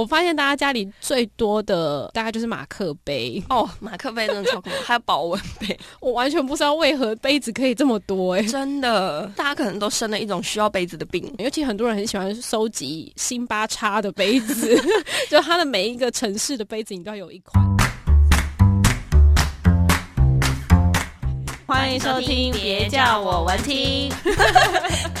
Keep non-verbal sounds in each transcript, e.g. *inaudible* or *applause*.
我发现大家家里最多的大概就是马克杯哦，马克杯真的超多，还有保温杯，*laughs* 我完全不知道为何杯子可以这么多哎、欸，真的，大家可能都生了一种需要杯子的病，尤其很多人很喜欢收集星巴叉的杯子，*laughs* 就它的每一个城市的杯子，你都要有一款。欢迎收听，别叫我文青。*laughs*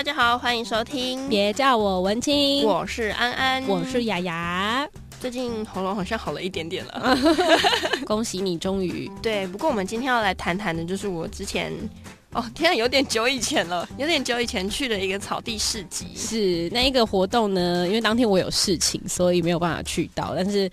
大家好，欢迎收听，别叫我文青。我是安安，我是雅雅。最近喉咙好像好了一点点了，*laughs* *laughs* 恭喜你，终于。对，不过我们今天要来谈谈的，就是我之前。哦，天啊，有点久以前了，有点久以前去的一个草地市集。是那一个活动呢，因为当天我有事情，所以没有办法去到，但是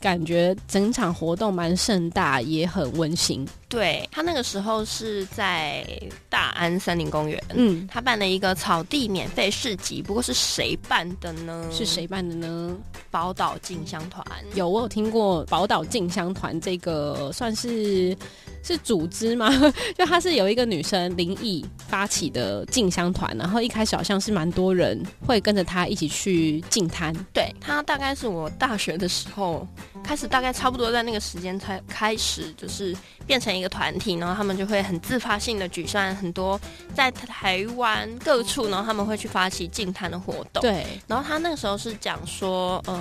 感觉整场活动蛮盛大，也很温馨。对，他那个时候是在大安森林公园，嗯，他办了一个草地免费市集。不过是谁办的呢？是谁办的呢？宝岛进香团。有，我有听过宝岛进香团这个算是是组织吗？*laughs* 就他是有一个女生林毅发起的进香团，然后一开始好像是蛮多人会跟着他一起去进滩。对，他大概是我大学的时候开始，大概差不多在那个时间才开始，就是变成。一个团体，然后他们就会很自发性的举办很多在台湾各处，然后他们会去发起进滩的活动。对，然后他那个时候是讲说，呃，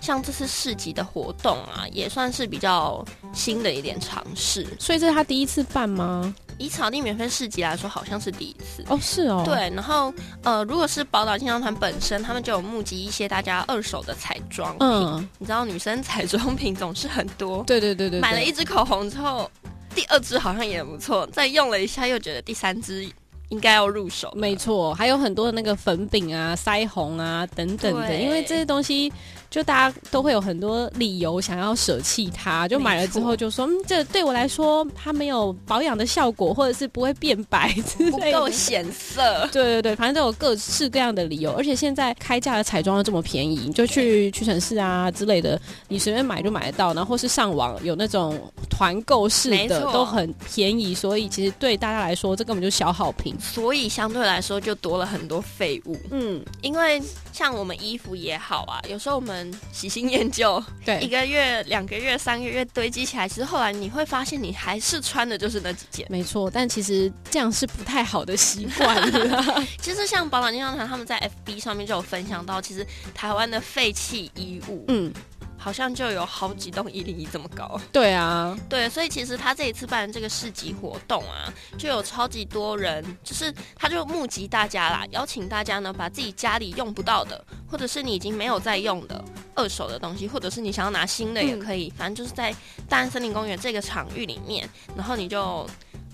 像这次市集的活动啊，也算是比较新的一点尝试。所以这是他第一次办吗？以草地免费市集来说，好像是第一次。哦，是哦。对，然后呃，如果是宝岛进香团本身，他们就有募集一些大家二手的彩妆品。嗯，你知道女生彩妆品总是很多。对对对对，对。买了一支口红之后。第二支好像也不错，再用了一下又觉得第三支应该要入手。没错，还有很多的那个粉饼啊、腮红啊等等的，因为这些东西。就大家都会有很多理由想要舍弃它，就买了之后就说，嗯，这对我来说它没有保养的效果，或者是不会变白之类的，不够显色。对对对，反正都有各式各样的理由。而且现在开价的彩妆又这么便宜，你就去屈臣氏啊之类的，你随便买就买得到。然后或是上网有那种团购式的，都很便宜。所以其实对大家来说，这根本就是小好评。所以相对来说就多了很多废物。嗯，因为像我们衣服也好啊，有时候我们。喜新厌旧，*laughs* 对，一个月、两个月、三个月堆积起来，其实后来你会发现，你还是穿的就是那几件。没错，但其实这样是不太好的习惯。*laughs* 其实像宝岛进香团他们在 FB 上面就有分享到，其实台湾的废弃衣物，嗯。好像就有好几栋一零一这么高。*laughs* 对啊，对，所以其实他这一次办这个市集活动啊，就有超级多人，就是他就募集大家啦，邀请大家呢把自己家里用不到的，或者是你已经没有在用的二手的东西，或者是你想要拿新的也可以，嗯、反正就是在大安森林公园这个场域里面，然后你就。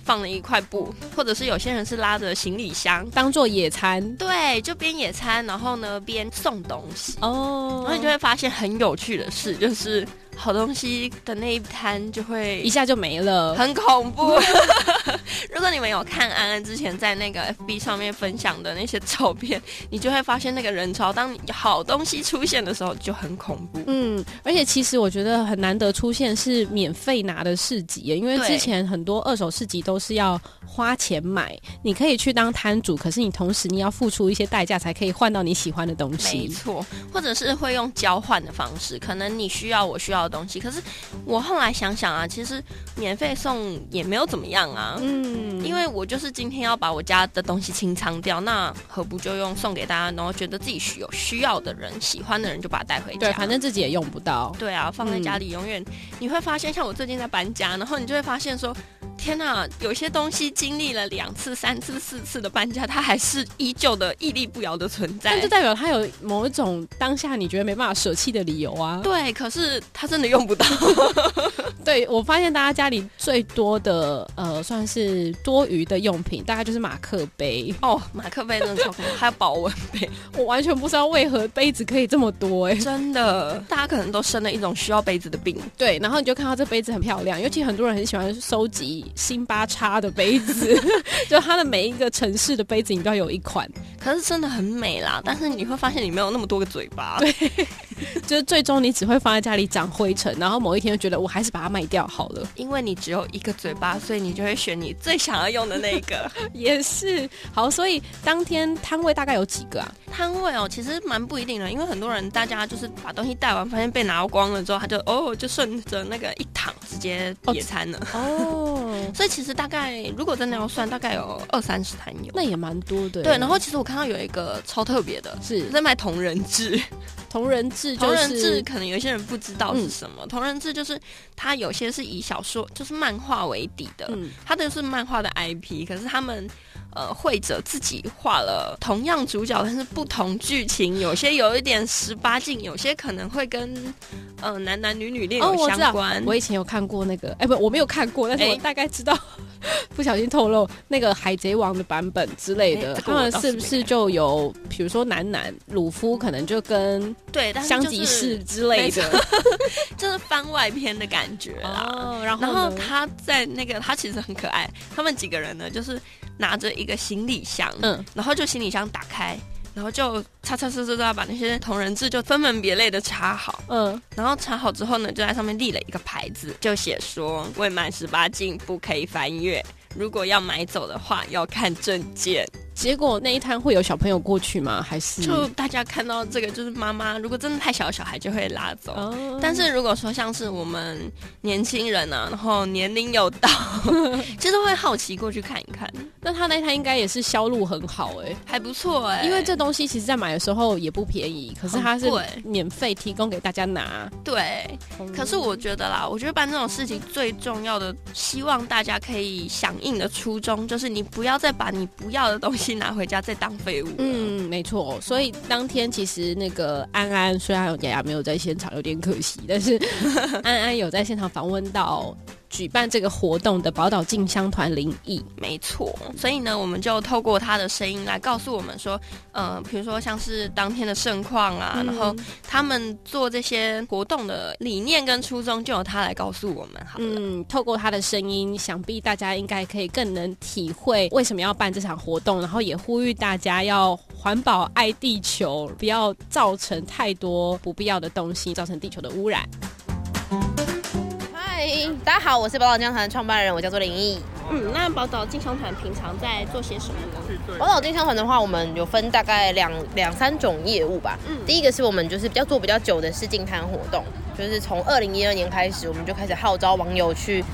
放了一块布，或者是有些人是拉着行李箱当做野餐，对，就边野餐，然后呢边送东西哦，然后你就会发现很有趣的事，就是。好东西的那一摊就会一下就没了，很恐怖。*laughs* 如果你们有看安安之前在那个 FB 上面分享的那些照片，你就会发现那个人潮，当你好东西出现的时候就很恐怖。嗯，而且其实我觉得很难得出现是免费拿的市集，因为之前很多二手市集都是要花钱买，你可以去当摊主，可是你同时你要付出一些代价才可以换到你喜欢的东西。没错，或者是会用交换的方式，可能你需要，我需要。东西，可是我后来想想啊，其实免费送也没有怎么样啊。嗯，因为我就是今天要把我家的东西清仓掉，那何不就用送给大家，然后觉得自己需有需要的人、喜欢的人就把它带回家。对，反正自己也用不到。对啊，放在家里永远、嗯、你会发现，像我最近在搬家，然后你就会发现说。天呐，有些东西经历了两次、三次、四次的搬家，它还是依旧的屹立不摇的存在。但就代表它有某一种当下你觉得没办法舍弃的理由啊。对，可是它真的用不到。*laughs* 对，我发现大家家里最多的呃，算是多余的用品，大概就是马克杯。哦，马克杯真的超多，还有保温杯。我完全不知道为何杯子可以这么多哎、欸，真的，大家可能都生了一种需要杯子的病。对，然后你就看到这杯子很漂亮，尤其很多人很喜欢收集。星巴叉的杯子，*laughs* 就它的每一个城市的杯子，你都要有一款。可是真的很美啦，但是你会发现你没有那么多个嘴巴。*laughs* 对，*laughs* 就是最终你只会放在家里长灰尘，然后某一天就觉得我还是把它卖掉好了。因为你只有一个嘴巴，所以你就会选你最想要用的那个。也是好，所以当天摊位大概有几个啊？摊位哦，其实蛮不一定的，因为很多人大家就是把东西带完，发现被拿光了之后，他就哦就顺着那个一躺直接野餐了。哦，所以其实大概如果真的要算，大概有二三十坛有，那也蛮多的。对，然后其实我看到有一个超特别的，是在卖同人志。同人志，同人志可能有些人不知道是什么。嗯、同人志就是它有些是以小说，就是漫画为底的，嗯、它都是漫画的 IP，可是他们。呃，绘者自己画了同样主角，但是不同剧情，有些有一点十八禁，有些可能会跟呃男男女女恋有相关。哦，我，我以前有看过那个，哎、欸，不，我没有看过，但是我大概知道，欸、*laughs* 不小心透露那个海贼王的版本之类的，他们、是不是就有，比如说男男鲁夫可能就跟对香吉士之类的，*laughs* 就是番外篇的感觉啊。哦、然后然后他在那个他其实很可爱，他们几个人呢就是。拿着一个行李箱，嗯，然后就行李箱打开，然后就擦擦擦擦擦把那些同人志就分门别类的插好，嗯，然后插好之后呢，就在上面立了一个牌子，就写说未满十八禁不可以翻阅，如果要买走的话要看证件。结果那一摊会有小朋友过去吗？还是就大家看到这个就是妈妈，如果真的太小的小孩就会拉走。哦、但是如果说像是我们年轻人啊，然后年龄有到，*laughs* 其实会好奇过去看一看。那他那一摊应该也是销路很好哎、欸，还不错哎、欸。因为这东西其实在买的时候也不便宜，可是它是免费提供给大家拿。对，嗯、可是我觉得啦，我觉得办这种事情最重要的，希望大家可以响应的初衷，就是你不要再把你不要的东西。拿回家再当废物。嗯，没错。所以当天其实那个安安虽然雅雅没有在现场，有点可惜，但是安安有在现场访问到。举办这个活动的宝岛静香团林毅，没错。所以呢，我们就透过他的声音来告诉我们说，呃，比如说像是当天的盛况啊，嗯、然后他们做这些活动的理念跟初衷，就由他来告诉我们。好，嗯，透过他的声音，想必大家应该可以更能体会为什么要办这场活动，然后也呼吁大家要环保、爱地球，不要造成太多不必要的东西，造成地球的污染。大家好，我是宝岛进香团创办人，我叫做林毅。嗯，那宝岛进香团平常在做些什么呢？宝岛进香团的话，我们有分大概两两三种业务吧。嗯，第一个是我们就是比较做比较久的是净滩活动，就是从二零一二年开始，我们就开始号召网友去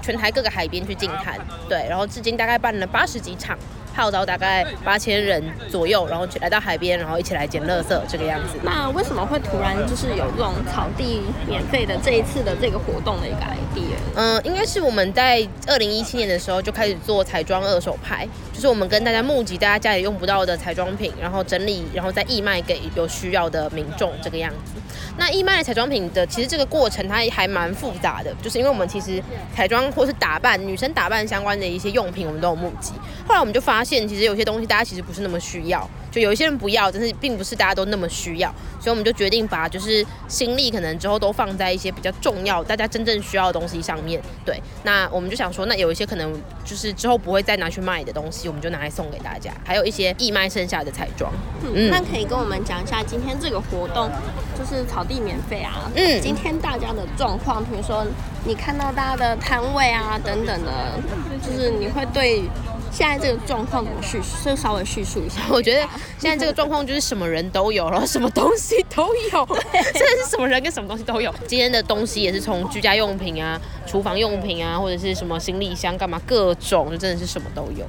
全台各个海边去净滩。对，然后至今大概办了八十几场。号召大概八千人左右，然后来到海边，然后一起来捡垃圾，这个样子。那为什么会突然就是有这种草地免费的这一次的这个活动的一个 idea？嗯，应该是我们在二零一七年的时候就开始做彩妆二手拍，就是我们跟大家募集大家家里用不到的彩妆品，然后整理，然后再义卖给有需要的民众，这个样子。那义卖的彩妆品的，其实这个过程它还蛮复杂的，就是因为我们其实彩妆或是打扮女生打扮相关的一些用品，我们都有募集。后来我们就发现，其实有些东西大家其实不是那么需要。就有一些人不要，但是并不是大家都那么需要，所以我们就决定把就是心力可能之后都放在一些比较重要、大家真正需要的东西上面。对，那我们就想说，那有一些可能就是之后不会再拿去卖的东西，我们就拿来送给大家。还有一些义卖剩下的彩妆。嗯，嗯，那可以跟我们讲一下今天这个活动就是草地免费啊。嗯，今天大家的状况，比如说你看到大家的摊位啊等等的，就是你会对。现在这个状况怎么叙述？就稍微叙述一下。*laughs* 我觉得现在这个状况就是什么人都有然后，*laughs* 什么东西都有。*laughs* 真的是什么人跟什么东西都有。今天的东西也是从居家用品啊、厨房用品啊，或者是什么行李箱干嘛，各种就真的是什么都有。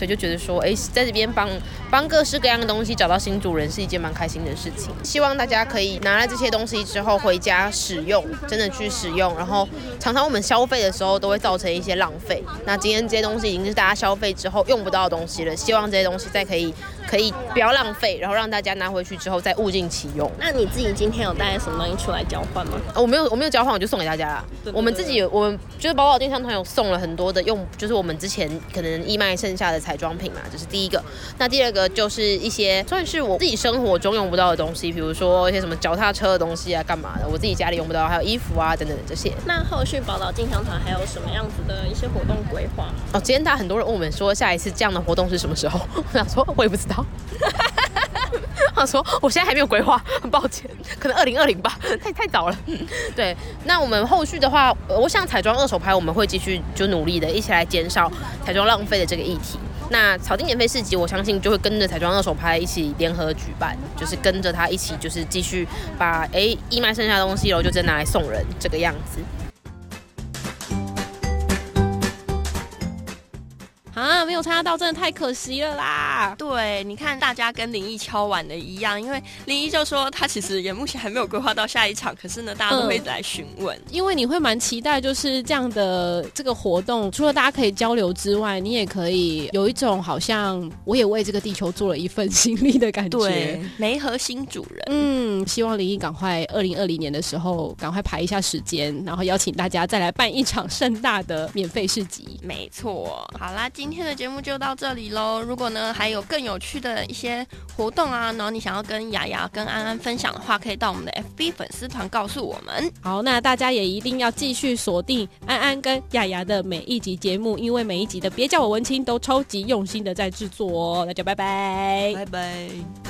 所以就觉得说，哎，在这边帮帮各式各样的东西找到新主人是一件蛮开心的事情。希望大家可以拿了这些东西之后回家使用，真的去使用。然后常常我们消费的时候都会造成一些浪费。那今天这些东西已经是大家消费之后用不到的东西了，希望这些东西再可以可以不要浪费，然后让大家拿回去之后再物尽其用。那你自己今天有带什么东西出来交换吗？我没有，我没有交换，我就送给大家啦。对对对对，我们自己，我们就是宝岛电商团有送了很多的用，就是我们之前可能义卖剩下的彩妆品嘛，这、是第一个。那第二个就是一些算是我自己生活中用不到的东西，比如说一些什么脚踏车的东西啊，干嘛的，我自己家里用不到，还有衣服啊等等的这些。那后续宝岛进香团还有什么样子的一些活动规划？哦，今天大家很多人问我们说，下一次这样的活动是什么时候？*laughs* 我想说，我也不知道。*laughs* 他说，我现在还没有规划，很抱歉，可能二零二零吧，*laughs* 太太早了。对，那我们后续的话，我想彩妆二手拍我们会继续就努力的，一起来减少彩妆浪费的这个议题。那草地免费市集，我相信就会跟着彩妆二手拍一起联合举办，就是跟着他一起，就是继续把哎义卖剩下的东西，然后就真拿来送人这个样子。没有参加到，真的太可惜了啦！对，你看大家跟林毅敲碗的一样，因为林毅就说他其实也目前还没有规划到下一场，可是呢，大家都会来询问，嗯，因为你会蛮期待，就是这样的这个活动，除了大家可以交流之外，你也可以有一种好像我也为这个地球做了一份心力的感觉，对，媒合新主人。嗯，希望林毅赶快二零二零年的时候赶快排一下时间，然后邀请大家再来办一场盛大的免费市集。没错，好啦，今今天的节目就到这里喽。如果呢还有更有趣的一些活动啊，然后你想要跟雅雅、跟安安分享的话，可以到我们的 FB 粉丝团告诉我们。好，那大家也一定要继续锁定安安跟雅雅的每一集节目，因为每一集的别叫我文青都超级用心的在制作哦。那就拜拜，拜拜。